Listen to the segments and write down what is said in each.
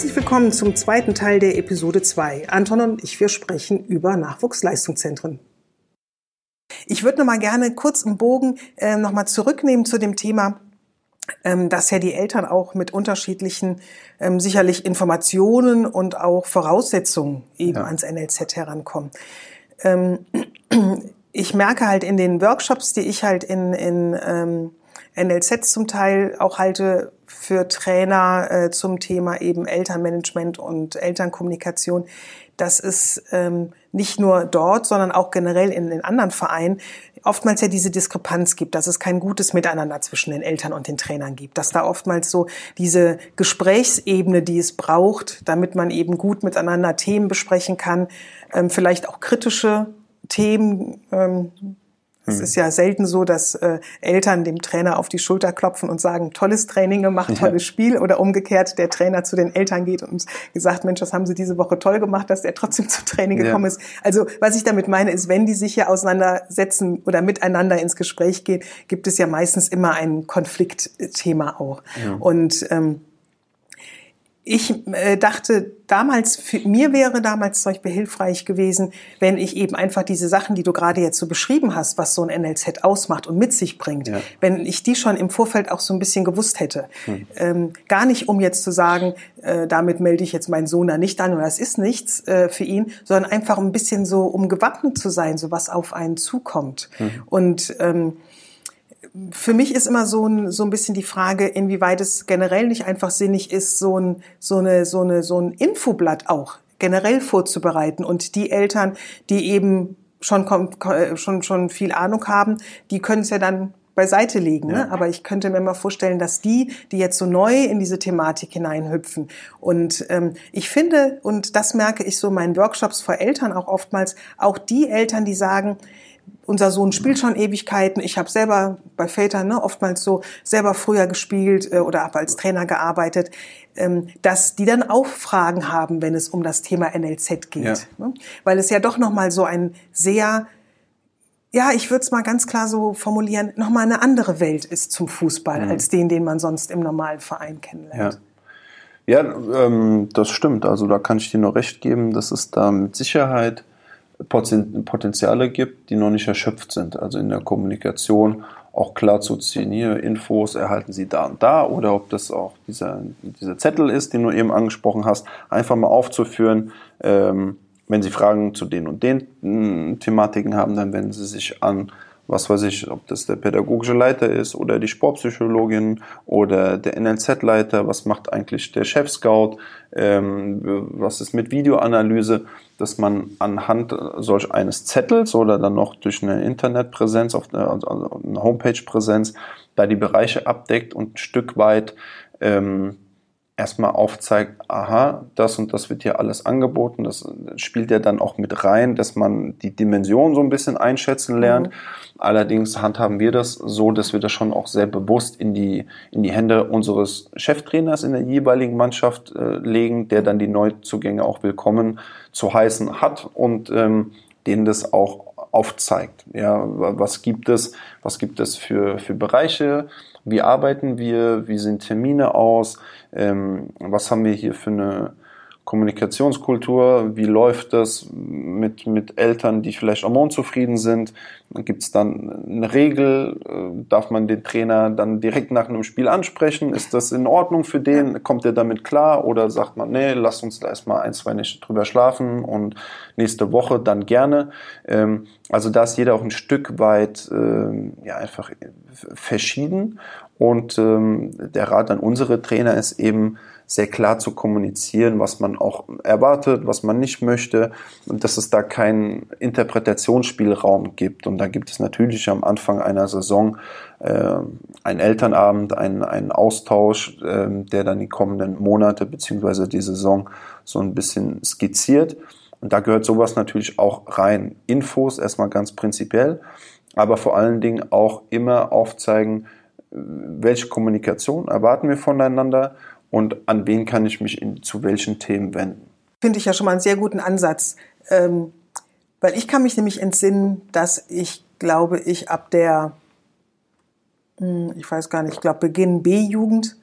Herzlich willkommen zum zweiten Teil der Episode 2. Anton und ich, wir sprechen über Nachwuchsleistungszentren. Ich würde noch mal gerne kurz im Bogen äh, noch mal zurücknehmen zu dem Thema, ähm, dass ja die Eltern auch mit unterschiedlichen ähm, sicherlich Informationen und auch Voraussetzungen eben ja. ans NLZ herankommen. Ähm, ich merke halt in den Workshops, die ich halt in, in ähm, NLZ zum Teil auch halte für Trainer äh, zum Thema eben Elternmanagement und Elternkommunikation, dass es ähm, nicht nur dort, sondern auch generell in den anderen Vereinen. Oftmals ja diese Diskrepanz gibt, dass es kein gutes Miteinander zwischen den Eltern und den Trainern gibt, dass da oftmals so diese Gesprächsebene, die es braucht, damit man eben gut miteinander Themen besprechen kann, ähm, vielleicht auch kritische Themen, ähm, es hm. ist ja selten so, dass äh, Eltern dem Trainer auf die Schulter klopfen und sagen, tolles Training gemacht, tolles ja. Spiel oder umgekehrt der Trainer zu den Eltern geht und gesagt, Mensch, das haben sie diese Woche toll gemacht, dass der trotzdem zum Training ja. gekommen ist. Also was ich damit meine, ist, wenn die sich hier auseinandersetzen oder miteinander ins Gespräch gehen, gibt es ja meistens immer ein Konfliktthema auch. Ja. Und ähm, ich äh, dachte damals, für, mir wäre damals zum Beispiel hilfreich gewesen, wenn ich eben einfach diese Sachen, die du gerade jetzt so beschrieben hast, was so ein NLZ ausmacht und mit sich bringt, ja. wenn ich die schon im Vorfeld auch so ein bisschen gewusst hätte. Hm. Ähm, gar nicht, um jetzt zu sagen, äh, damit melde ich jetzt meinen Sohn da nicht an oder das ist nichts äh, für ihn, sondern einfach ein bisschen so, um gewappnet zu sein, so was auf einen zukommt. Hm. Und ähm, für mich ist immer so ein, so ein bisschen die Frage, inwieweit es generell nicht einfach sinnig ist, so ein, so eine, so eine, so ein Infoblatt auch generell vorzubereiten und die Eltern, die eben schon, schon, schon viel Ahnung haben, die können es ja dann beiseite legen. Ne? Ja. Ne? Aber ich könnte mir mal vorstellen, dass die, die jetzt so neu in diese Thematik hineinhüpfen. Und ähm, ich finde, und das merke ich so in meinen Workshops vor Eltern auch oftmals, auch die Eltern, die sagen, unser Sohn spielt schon Ewigkeiten. Ich habe selber bei Vätern ne, oftmals so selber früher gespielt äh, oder habe als Trainer gearbeitet, ähm, dass die dann auch Fragen haben, wenn es um das Thema NLZ geht, ja. ne? weil es ja doch noch mal so ein sehr ja, ich würde es mal ganz klar so formulieren, nochmal eine andere Welt ist zum Fußball mhm. als den, den man sonst im normalen Verein kennenlernt. Ja, ja ähm, das stimmt. Also da kann ich dir nur recht geben, dass es da mit Sicherheit Potenziale gibt, die noch nicht erschöpft sind. Also in der Kommunikation auch klar zu ziehen, hier Infos erhalten Sie da und da oder ob das auch dieser, dieser Zettel ist, den du eben angesprochen hast, einfach mal aufzuführen. Ähm, wenn Sie Fragen zu den und den hm, Thematiken haben, dann wenden Sie sich an was weiß ich, ob das der pädagogische Leiter ist oder die Sportpsychologin oder der NLZ-Leiter, was macht eigentlich der Chef-Scout, ähm, was ist mit Videoanalyse, dass man anhand solch eines Zettels oder dann noch durch eine Internetpräsenz, auf eine, also eine Homepage-Präsenz, da die Bereiche abdeckt und ein Stück weit ähm, erstmal aufzeigt, aha, das und das wird hier alles angeboten. Das spielt ja dann auch mit rein, dass man die Dimension so ein bisschen einschätzen lernt. Mhm. Allerdings handhaben wir das so, dass wir das schon auch sehr bewusst in die, in die Hände unseres Cheftrainers in der jeweiligen Mannschaft äh, legen, der dann die Neuzugänge auch willkommen zu heißen hat und ähm, denen das auch aufzeigt. Ja, was gibt es, was gibt es für, für Bereiche, wie arbeiten wir, wie sehen Termine aus, ähm, was haben wir hier für eine Kommunikationskultur, wie läuft das mit, mit Eltern, die vielleicht auch unzufrieden sind? Gibt es dann eine Regel? Äh, darf man den Trainer dann direkt nach einem Spiel ansprechen? Ist das in Ordnung für den? Kommt er damit klar? Oder sagt man, nee, lass uns da erstmal ein, zwei Nächte drüber schlafen und nächste Woche dann gerne? Ähm, also da ist jeder auch ein Stück weit ähm, ja, einfach verschieden. Und ähm, der Rat an unsere Trainer ist eben, sehr klar zu kommunizieren, was man auch erwartet, was man nicht möchte und dass es da keinen Interpretationsspielraum gibt. Und da gibt es natürlich am Anfang einer Saison äh, einen Elternabend, einen, einen Austausch, äh, der dann die kommenden Monate beziehungsweise die Saison so ein bisschen skizziert. Und da gehört sowas natürlich auch rein. Infos erstmal ganz prinzipiell, aber vor allen Dingen auch immer aufzeigen, welche Kommunikation erwarten wir voneinander und an wen kann ich mich in, zu welchen Themen wenden. Finde ich ja schon mal einen sehr guten Ansatz. Ähm, weil ich kann mich nämlich entsinnen, dass ich glaube, ich ab der, hm, ich weiß gar nicht, ich glaube Beginn B-Jugend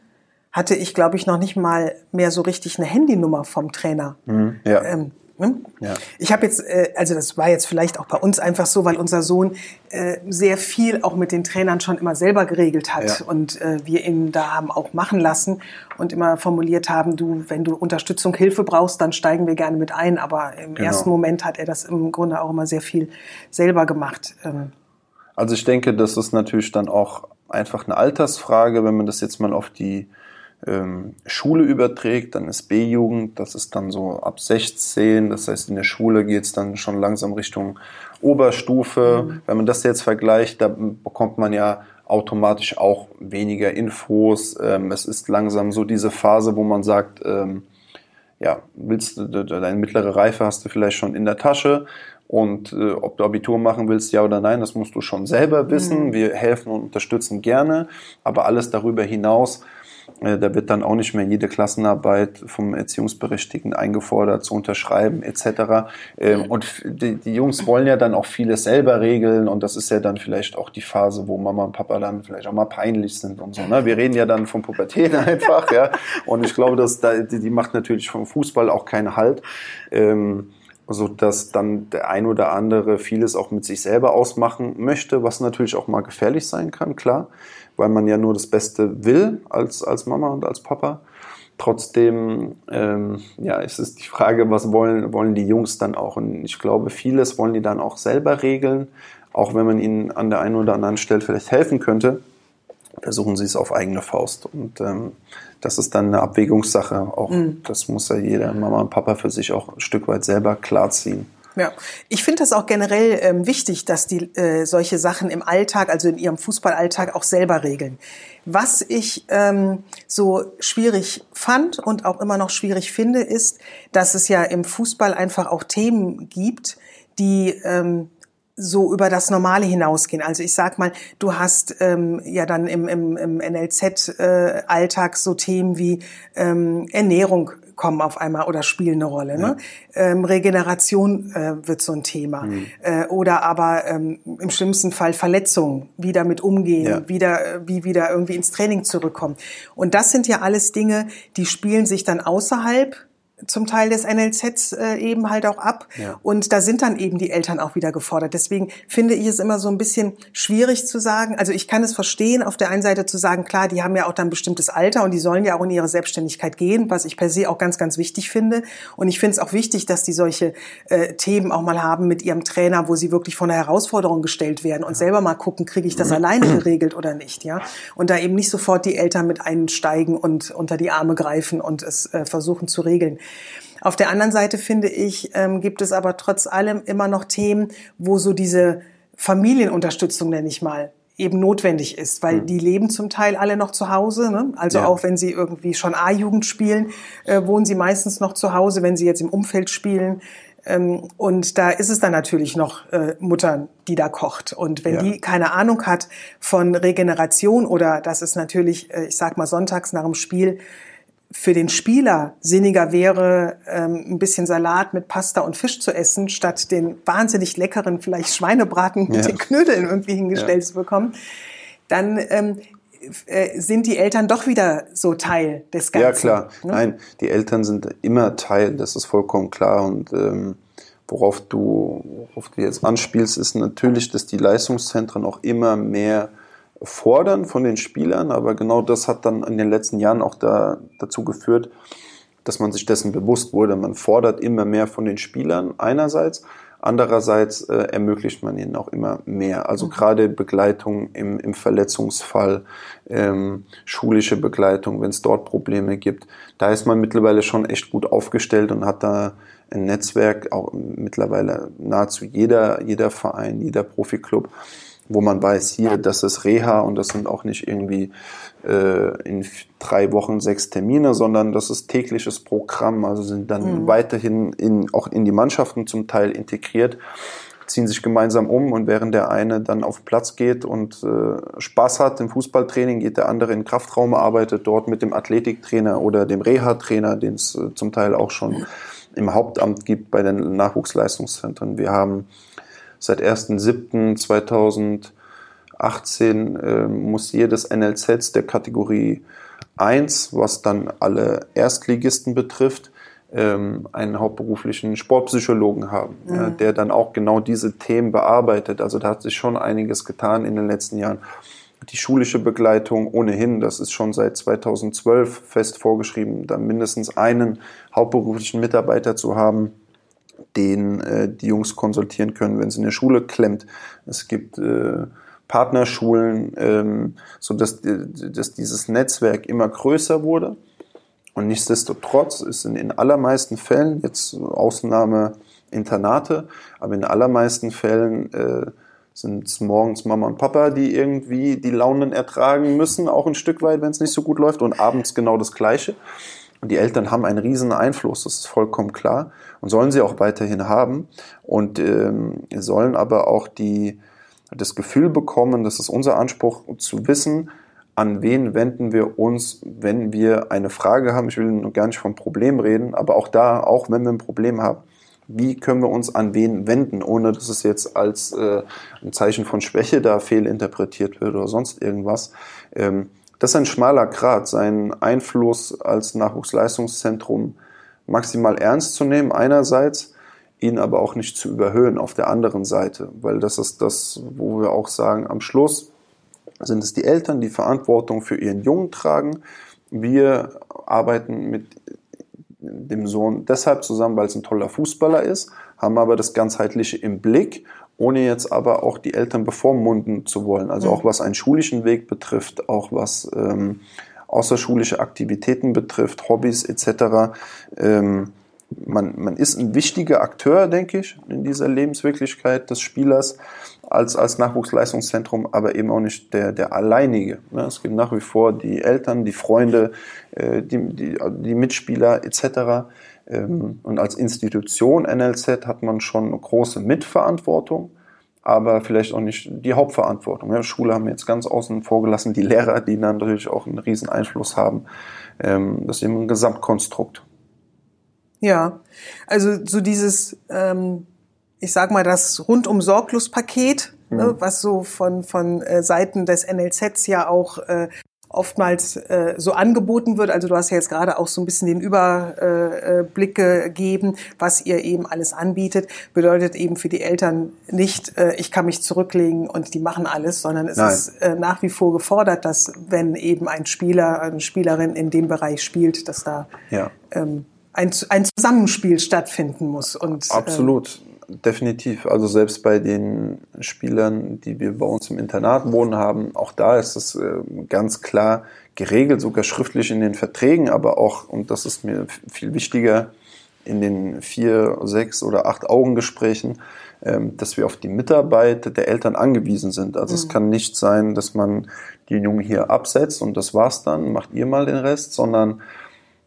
hatte ich, glaube ich, noch nicht mal mehr so richtig eine Handynummer vom Trainer. Mhm, ja. Ähm, hm? Ja. Ich habe jetzt, äh, also das war jetzt vielleicht auch bei uns einfach so, weil unser Sohn äh, sehr viel auch mit den Trainern schon immer selber geregelt hat ja. und äh, wir ihn da haben auch machen lassen und immer formuliert haben, du, wenn du Unterstützung, Hilfe brauchst, dann steigen wir gerne mit ein. Aber im genau. ersten Moment hat er das im Grunde auch immer sehr viel selber gemacht. Ähm. Also ich denke, das ist natürlich dann auch einfach eine Altersfrage, wenn man das jetzt mal auf die Schule überträgt, dann ist B-Jugend, das ist dann so ab 16, das heißt in der Schule geht es dann schon langsam Richtung Oberstufe. Mhm. Wenn man das jetzt vergleicht, da bekommt man ja automatisch auch weniger Infos. Ähm, es ist langsam so diese Phase, wo man sagt, ähm, ja, willst du, deine mittlere Reife hast du vielleicht schon in der Tasche und äh, ob du Abitur machen willst, ja oder nein, das musst du schon selber wissen. Mhm. Wir helfen und unterstützen gerne, aber alles darüber hinaus da wird dann auch nicht mehr jede Klassenarbeit vom Erziehungsberechtigten eingefordert zu unterschreiben etc. Ähm, und die, die, Jungs wollen ja dann auch vieles selber regeln und das ist ja dann vielleicht auch die Phase, wo Mama und Papa dann vielleicht auch mal peinlich sind und so. Ne? Wir reden ja dann von Pubertät einfach, ja. Und ich glaube, dass da, die macht natürlich vom Fußball auch keinen Halt. Ähm, so dass dann der ein oder andere vieles auch mit sich selber ausmachen möchte, was natürlich auch mal gefährlich sein kann, klar weil man ja nur das Beste will als, als Mama und als Papa. Trotzdem, ähm, ja, es ist die Frage, was wollen, wollen die Jungs dann auch? Und ich glaube, vieles wollen die dann auch selber regeln, auch wenn man ihnen an der einen oder anderen Stelle vielleicht helfen könnte, versuchen sie es auf eigene Faust. Und ähm, das ist dann eine Abwägungssache. Auch mhm. das muss ja jeder Mama und Papa für sich auch ein Stück weit selber klarziehen. Ja, ich finde das auch generell ähm, wichtig, dass die äh, solche Sachen im Alltag, also in ihrem Fußballalltag, auch selber regeln. Was ich ähm, so schwierig fand und auch immer noch schwierig finde, ist, dass es ja im Fußball einfach auch Themen gibt, die ähm, so über das Normale hinausgehen. Also ich sag mal, du hast ähm, ja dann im, im, im NLZ-Alltag äh, so Themen wie ähm, Ernährung kommen auf einmal oder spielen eine Rolle. Ne? Ähm, Regeneration äh, wird so ein Thema. Mhm. Äh, oder aber ähm, im schlimmsten Fall Verletzungen, wie damit umgehen, ja. wieder, äh, wie wieder irgendwie ins Training zurückkommen. Und das sind ja alles Dinge, die spielen sich dann außerhalb zum Teil des NLZs äh, eben halt auch ab. Ja. Und da sind dann eben die Eltern auch wieder gefordert. Deswegen finde ich es immer so ein bisschen schwierig zu sagen. Also ich kann es verstehen, auf der einen Seite zu sagen, klar, die haben ja auch dann ein bestimmtes Alter und die sollen ja auch in ihre Selbstständigkeit gehen, was ich per se auch ganz, ganz wichtig finde. Und ich finde es auch wichtig, dass die solche äh, Themen auch mal haben mit ihrem Trainer, wo sie wirklich vor eine Herausforderung gestellt werden und selber mal gucken, kriege ich das alleine geregelt oder nicht, ja. Und da eben nicht sofort die Eltern mit einsteigen und unter die Arme greifen und es äh, versuchen zu regeln. Auf der anderen Seite finde ich, ähm, gibt es aber trotz allem immer noch Themen, wo so diese Familienunterstützung, nenne ich mal, eben notwendig ist, weil mhm. die leben zum Teil alle noch zu Hause. Ne? Also ja. auch wenn sie irgendwie schon A-Jugend spielen, äh, wohnen sie meistens noch zu Hause, wenn sie jetzt im Umfeld spielen. Ähm, und da ist es dann natürlich noch äh, Mutter, die da kocht. Und wenn ja. die keine Ahnung hat von Regeneration oder das ist natürlich, äh, ich sag mal, sonntags nach dem Spiel für den Spieler sinniger wäre, ähm, ein bisschen Salat mit Pasta und Fisch zu essen, statt den wahnsinnig leckeren vielleicht Schweinebraten mit ja. den Knödeln irgendwie hingestellt ja. zu bekommen, dann ähm, äh, sind die Eltern doch wieder so Teil des Ganzen. Ja, klar. Ne? Nein, die Eltern sind immer Teil, das ist vollkommen klar. Und ähm, worauf, du, worauf du jetzt anspielst, ist natürlich, dass die Leistungszentren auch immer mehr fordern von den Spielern, aber genau das hat dann in den letzten Jahren auch da, dazu geführt, dass man sich dessen bewusst wurde. Man fordert immer mehr von den Spielern einerseits, andererseits äh, ermöglicht man ihnen auch immer mehr. Also mhm. gerade Begleitung im, im Verletzungsfall, ähm, schulische Begleitung, wenn es dort Probleme gibt, da ist man mittlerweile schon echt gut aufgestellt und hat da ein Netzwerk, auch mittlerweile nahezu jeder, jeder Verein, jeder Profiklub wo man weiß, hier, das ist Reha und das sind auch nicht irgendwie äh, in drei Wochen sechs Termine, sondern das ist tägliches Programm, also sind dann mhm. weiterhin in, auch in die Mannschaften zum Teil integriert ziehen sich gemeinsam um und während der eine dann auf Platz geht und äh, Spaß hat im Fußballtraining, geht der andere in den Kraftraum, arbeitet dort mit dem Athletiktrainer oder dem Reha-Trainer, den es äh, zum Teil auch schon im Hauptamt gibt bei den Nachwuchsleistungszentren. Wir haben seit 1.7.2018 äh, muss jedes NLZ der Kategorie 1, was dann alle Erstligisten betrifft, ähm, einen hauptberuflichen Sportpsychologen haben, mhm. ja, der dann auch genau diese Themen bearbeitet. Also da hat sich schon einiges getan in den letzten Jahren. Die schulische Begleitung ohnehin, das ist schon seit 2012 fest vorgeschrieben, da mindestens einen hauptberuflichen Mitarbeiter zu haben, den äh, die Jungs konsultieren können, wenn es in der Schule klemmt. Es gibt äh, Partnerschulen, ähm, so dass, dass dieses Netzwerk immer größer wurde. Und nichtsdestotrotz ist in den allermeisten Fällen, jetzt Ausnahme Internate, aber in den allermeisten Fällen äh, sind es morgens Mama und Papa, die irgendwie die Launen ertragen müssen, auch ein Stück weit, wenn es nicht so gut läuft, und abends genau das Gleiche. Und die Eltern haben einen riesen Einfluss, das ist vollkommen klar, und sollen sie auch weiterhin haben und ähm, sollen aber auch die, das Gefühl bekommen, das ist unser Anspruch, zu wissen, an wen wenden wir uns, wenn wir eine Frage haben. Ich will nur gar nicht vom Problem reden, aber auch da, auch wenn wir ein Problem haben, wie können wir uns an wen wenden, ohne dass es jetzt als äh, ein Zeichen von Schwäche da fehlinterpretiert wird oder sonst irgendwas. Ähm, das ist ein schmaler Grad, seinen Einfluss als Nachwuchsleistungszentrum maximal ernst zu nehmen, einerseits, ihn aber auch nicht zu überhöhen auf der anderen Seite, weil das ist das, wo wir auch sagen, am Schluss sind es die Eltern, die Verantwortung für ihren Jungen tragen. Wir arbeiten mit dem Sohn deshalb zusammen, weil es ein toller Fußballer ist, haben aber das Ganzheitliche im Blick, ohne jetzt aber auch die Eltern bevormunden zu wollen. Also auch mhm. was einen schulischen Weg betrifft, auch was ähm, außerschulische Aktivitäten betrifft, Hobbys etc. Ähm, man, man ist ein wichtiger Akteur, denke ich, in dieser Lebenswirklichkeit des Spielers als, als Nachwuchsleistungszentrum, aber eben auch nicht der, der alleinige. Es gibt nach wie vor die Eltern, die Freunde, äh, die, die, die Mitspieler etc. Ähm, und als Institution NLZ hat man schon eine große Mitverantwortung, aber vielleicht auch nicht die Hauptverantwortung. Schule haben wir jetzt ganz außen vor gelassen, die Lehrer, die dann natürlich auch einen riesen Einfluss haben. Ähm, das ist eben ein Gesamtkonstrukt. Ja, also so dieses, ähm, ich sag mal, das rundum Sorglos-Paket, ne, mhm. ne, was so von, von äh, Seiten des NLZs ja auch äh, oftmals äh, so angeboten wird. Also du hast ja jetzt gerade auch so ein bisschen den Überblick äh, gegeben, was ihr eben alles anbietet. Bedeutet eben für die Eltern nicht, äh, ich kann mich zurücklegen und die machen alles, sondern es Nein. ist äh, nach wie vor gefordert, dass wenn eben ein Spieler, eine Spielerin in dem Bereich spielt, dass da ja. ähm, ein, ein Zusammenspiel stattfinden muss. Und, Absolut. Ähm, Definitiv. Also selbst bei den Spielern, die wir bei uns im Internat wohnen haben, auch da ist es äh, ganz klar geregelt, sogar schriftlich in den Verträgen, aber auch, und das ist mir viel wichtiger, in den vier, sechs oder acht Augengesprächen, ähm, dass wir auf die Mitarbeit der Eltern angewiesen sind. Also mhm. es kann nicht sein, dass man die Jungen hier absetzt und das war's dann, macht ihr mal den Rest, sondern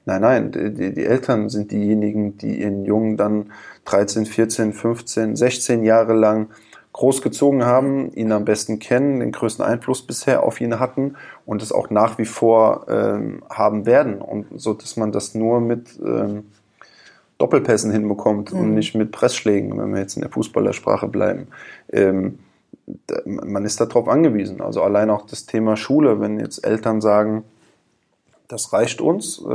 Nein, nein, die, die, Eltern sind diejenigen, die ihren Jungen dann 13, 14, 15, 16 Jahre lang großgezogen haben, ihn am besten kennen, den größten Einfluss bisher auf ihn hatten und es auch nach wie vor ähm, haben werden. Und so, dass man das nur mit ähm, Doppelpässen hinbekommt mhm. und nicht mit Pressschlägen, wenn wir jetzt in der Fußballersprache bleiben. Ähm, man ist darauf angewiesen. Also allein auch das Thema Schule, wenn jetzt Eltern sagen, das reicht uns, äh,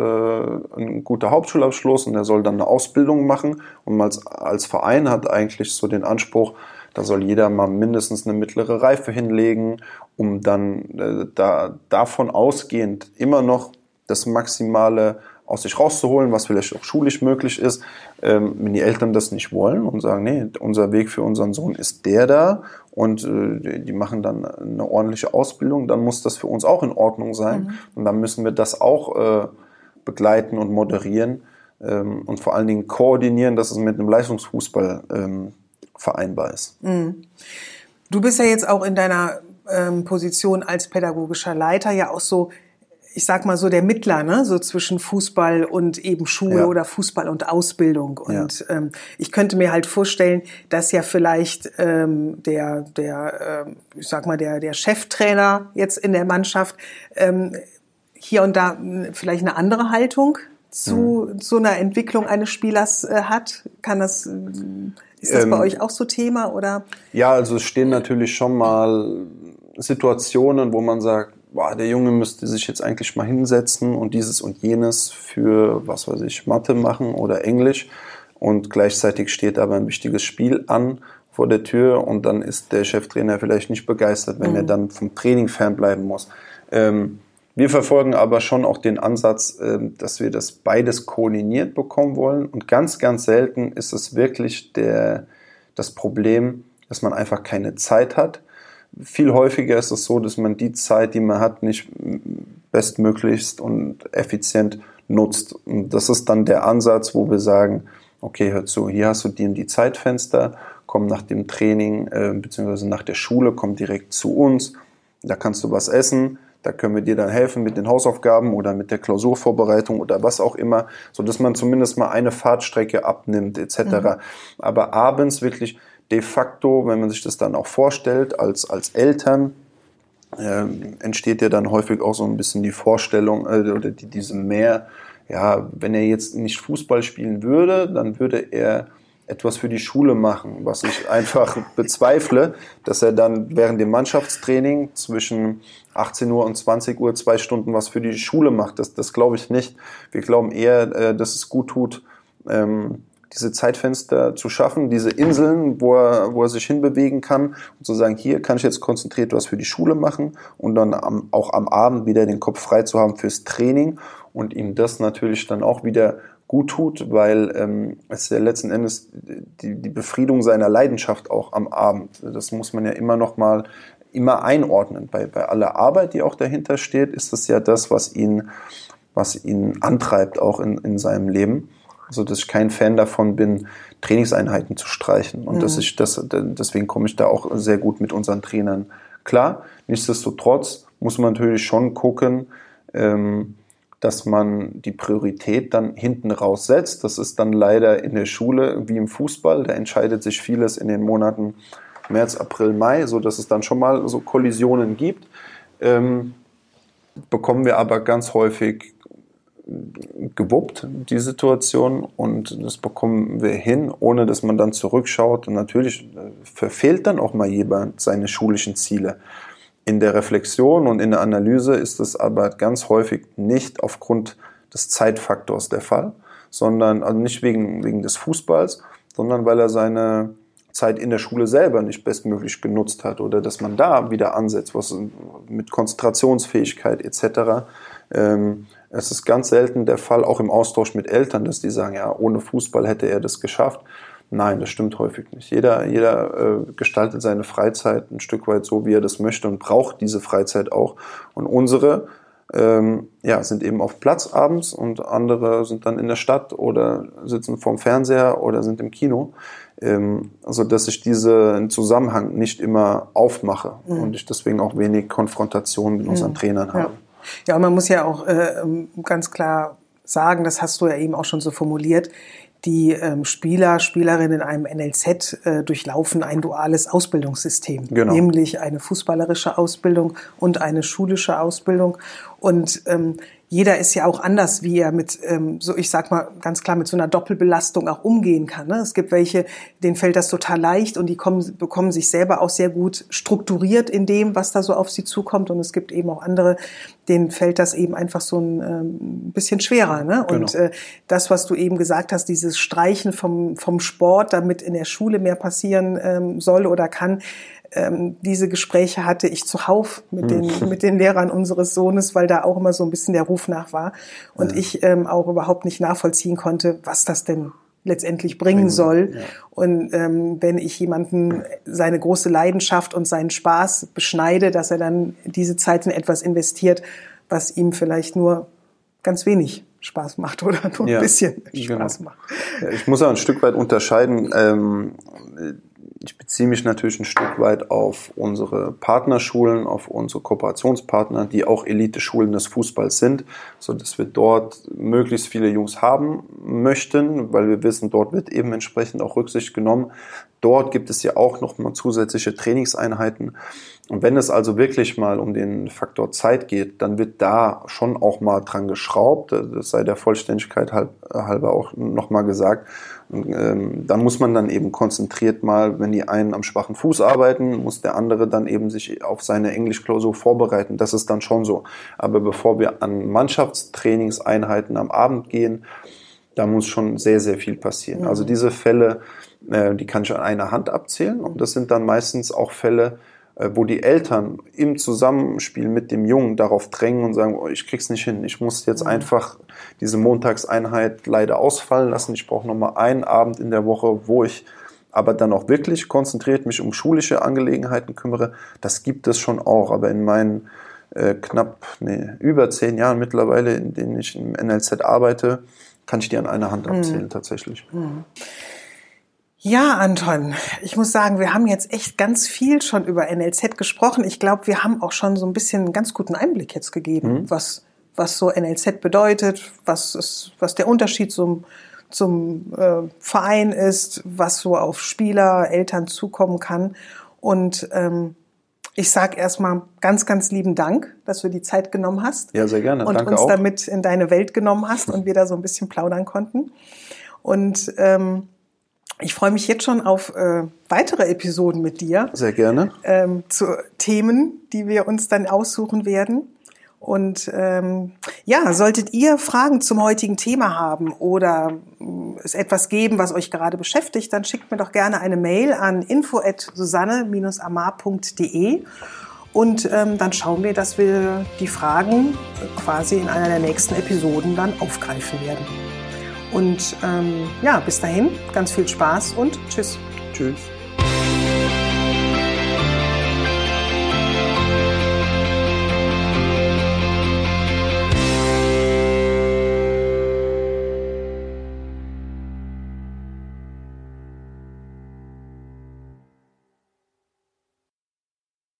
ein guter Hauptschulabschluss und er soll dann eine Ausbildung machen. Und als, als Verein hat eigentlich so den Anspruch, da soll jeder mal mindestens eine mittlere Reife hinlegen, um dann äh, da, davon ausgehend immer noch das maximale aus sich rauszuholen, was vielleicht auch schulisch möglich ist. Ähm, wenn die Eltern das nicht wollen und sagen, nee, unser Weg für unseren Sohn ist der da und äh, die machen dann eine ordentliche Ausbildung, dann muss das für uns auch in Ordnung sein. Mhm. Und dann müssen wir das auch äh, begleiten und moderieren ähm, und vor allen Dingen koordinieren, dass es mit einem Leistungsfußball ähm, vereinbar ist. Mhm. Du bist ja jetzt auch in deiner ähm, Position als pädagogischer Leiter ja auch so, ich sag mal so der Mittler, ne, so zwischen Fußball und eben Schule ja. oder Fußball und Ausbildung. Und ja. ähm, ich könnte mir halt vorstellen, dass ja vielleicht ähm, der, der, ähm, ich sag mal der, der Cheftrainer jetzt in der Mannschaft ähm, hier und da vielleicht eine andere Haltung zu mhm. so einer Entwicklung eines Spielers äh, hat? Kann das, ist das ähm, bei euch auch so Thema oder? Ja, also es stehen natürlich schon mal Situationen, wo man sagt, boah, der Junge müsste sich jetzt eigentlich mal hinsetzen und dieses und jenes für, was weiß ich, Mathe machen oder Englisch. Und gleichzeitig steht aber ein wichtiges Spiel an vor der Tür und dann ist der Cheftrainer vielleicht nicht begeistert, wenn mhm. er dann vom Training fernbleiben muss. Ähm, wir verfolgen aber schon auch den Ansatz, ähm, dass wir das beides koordiniert bekommen wollen. Und ganz, ganz selten ist es wirklich der, das Problem, dass man einfach keine Zeit hat. Viel häufiger ist es so, dass man die Zeit, die man hat, nicht bestmöglichst und effizient nutzt. Und das ist dann der Ansatz, wo wir sagen, okay, hör zu, hier hast du die die Zeitfenster, komm nach dem Training äh, bzw. nach der Schule, komm direkt zu uns, da kannst du was essen, da können wir dir dann helfen mit den Hausaufgaben oder mit der Klausurvorbereitung oder was auch immer, so dass man zumindest mal eine Fahrtstrecke abnimmt etc. Mhm. Aber abends wirklich de facto, wenn man sich das dann auch vorstellt als als Eltern, äh, entsteht ja dann häufig auch so ein bisschen die Vorstellung äh, oder die, diese mehr, ja, wenn er jetzt nicht Fußball spielen würde, dann würde er etwas für die Schule machen, was ich einfach bezweifle, dass er dann während dem Mannschaftstraining zwischen 18 Uhr und 20 Uhr zwei Stunden was für die Schule macht. Das, das glaube ich nicht. Wir glauben eher, äh, dass es gut tut, ähm, diese Zeitfenster zu schaffen, diese Inseln, wo er, wo er sich hinbewegen kann und zu sagen, hier kann ich jetzt konzentriert was für die Schule machen und dann am, auch am Abend wieder den Kopf frei zu haben fürs Training und ihm das natürlich dann auch wieder gut tut, weil ähm, es ist ja letzten Endes die, die Befriedung seiner Leidenschaft auch am Abend. Das muss man ja immer noch mal immer einordnen. Bei, bei aller Arbeit, die auch dahinter steht, ist das ja das, was ihn, was ihn antreibt auch in, in seinem Leben. Also dass ich kein Fan davon bin, Trainingseinheiten zu streichen. Und mhm. dass ich das, deswegen komme ich da auch sehr gut mit unseren Trainern klar. Nichtsdestotrotz muss man natürlich schon gucken, ähm, dass man die Priorität dann hinten raussetzt. Das ist dann leider in der Schule wie im Fußball. Da entscheidet sich vieles in den Monaten März, April, Mai, so dass es dann schon mal so Kollisionen gibt. Ähm, bekommen wir aber ganz häufig gewuppt, die Situation, und das bekommen wir hin, ohne dass man dann zurückschaut. Und natürlich äh, verfehlt dann auch mal jemand seine schulischen Ziele. In der Reflexion und in der Analyse ist es aber ganz häufig nicht aufgrund des Zeitfaktors der Fall, sondern also nicht wegen, wegen des Fußballs, sondern weil er seine Zeit in der Schule selber nicht bestmöglich genutzt hat oder dass man da wieder ansetzt, was mit Konzentrationsfähigkeit etc. Ähm, es ist ganz selten der Fall, auch im Austausch mit Eltern, dass die sagen, ja, ohne Fußball hätte er das geschafft. Nein, das stimmt häufig nicht. Jeder, jeder äh, gestaltet seine Freizeit ein Stück weit so, wie er das möchte und braucht diese Freizeit auch. Und unsere ähm, ja, sind eben auf Platz abends und andere sind dann in der Stadt oder sitzen vorm Fernseher oder sind im Kino. Ähm, also dass ich diesen Zusammenhang nicht immer aufmache mhm. und ich deswegen auch wenig Konfrontation mit unseren mhm. Trainern habe. Ja. ja, und man muss ja auch äh, ganz klar sagen, das hast du ja eben auch schon so formuliert, die ähm, Spieler, Spielerinnen in einem NLZ äh, durchlaufen ein duales Ausbildungssystem, genau. nämlich eine fußballerische Ausbildung und eine schulische Ausbildung. Und ähm, jeder ist ja auch anders, wie er mit, ähm, so ich sag mal ganz klar, mit so einer Doppelbelastung auch umgehen kann. Ne? Es gibt welche, denen fällt das total leicht und die kommen, bekommen sich selber auch sehr gut strukturiert in dem, was da so auf sie zukommt. Und es gibt eben auch andere, denen fällt das eben einfach so ein ähm, bisschen schwerer. Ne? Genau. Und äh, das, was du eben gesagt hast, dieses Streichen vom, vom Sport, damit in der Schule mehr passieren ähm, soll oder kann, ähm, diese Gespräche hatte ich zuhauf mit den, hm. mit den Lehrern unseres Sohnes, weil da auch immer so ein bisschen der Ruf nach war und ja. ich ähm, auch überhaupt nicht nachvollziehen konnte, was das denn letztendlich bringen soll. Ja. Und ähm, wenn ich jemanden seine große Leidenschaft und seinen Spaß beschneide, dass er dann diese Zeit in etwas investiert, was ihm vielleicht nur ganz wenig Spaß macht oder nur ja, ein bisschen Spaß genau. macht. Ich muss auch ein Stück weit unterscheiden. Ähm, ich beziehe mich natürlich ein Stück weit auf unsere Partnerschulen, auf unsere Kooperationspartner, die auch Elite-Schulen des Fußballs sind, so dass wir dort möglichst viele Jungs haben möchten, weil wir wissen, dort wird eben entsprechend auch Rücksicht genommen. Dort gibt es ja auch noch mal zusätzliche Trainingseinheiten. Und wenn es also wirklich mal um den Faktor Zeit geht, dann wird da schon auch mal dran geschraubt. Das sei der Vollständigkeit halber auch nochmal gesagt. Und, ähm, dann muss man dann eben konzentriert mal, wenn die einen am schwachen Fuß arbeiten, muss der andere dann eben sich auf seine Englischklausur vorbereiten. Das ist dann schon so. Aber bevor wir an Mannschaftstrainingseinheiten am Abend gehen, da muss schon sehr, sehr viel passieren. Mhm. Also diese Fälle, äh, die kann ich an einer Hand abzählen. Und das sind dann meistens auch Fälle, wo die Eltern im Zusammenspiel mit dem Jungen darauf drängen und sagen, oh, ich krieg's nicht hin, ich muss jetzt mhm. einfach diese Montagseinheit leider ausfallen lassen, ich brauche nochmal einen Abend in der Woche, wo ich aber dann auch wirklich konzentriert mich um schulische Angelegenheiten kümmere, das gibt es schon auch, aber in meinen äh, knapp, nee, über zehn Jahren mittlerweile, in denen ich im NLZ arbeite, kann ich die an einer Hand abzählen mhm. tatsächlich. Mhm. Ja, Anton, ich muss sagen, wir haben jetzt echt ganz viel schon über NLZ gesprochen. Ich glaube, wir haben auch schon so ein bisschen einen ganz guten Einblick jetzt gegeben, mhm. was, was so NLZ bedeutet, was, ist, was der Unterschied zum, zum äh, Verein ist, was so auf Spieler, Eltern zukommen kann. Und ähm, ich sage erstmal ganz, ganz lieben Dank, dass du die Zeit genommen hast. Ja, sehr gerne. Und Danke uns auch. damit in deine Welt genommen hast und wir da so ein bisschen plaudern konnten. Und ähm, ich freue mich jetzt schon auf äh, weitere Episoden mit dir. Sehr gerne. Ähm, zu Themen, die wir uns dann aussuchen werden. Und ähm, ja, solltet ihr Fragen zum heutigen Thema haben oder es etwas geben, was euch gerade beschäftigt, dann schickt mir doch gerne eine Mail an info@susanne-amar.de und ähm, dann schauen wir, dass wir die Fragen quasi in einer der nächsten Episoden dann aufgreifen werden. Und ähm, ja, bis dahin, ganz viel Spaß und tschüss. Tschüss.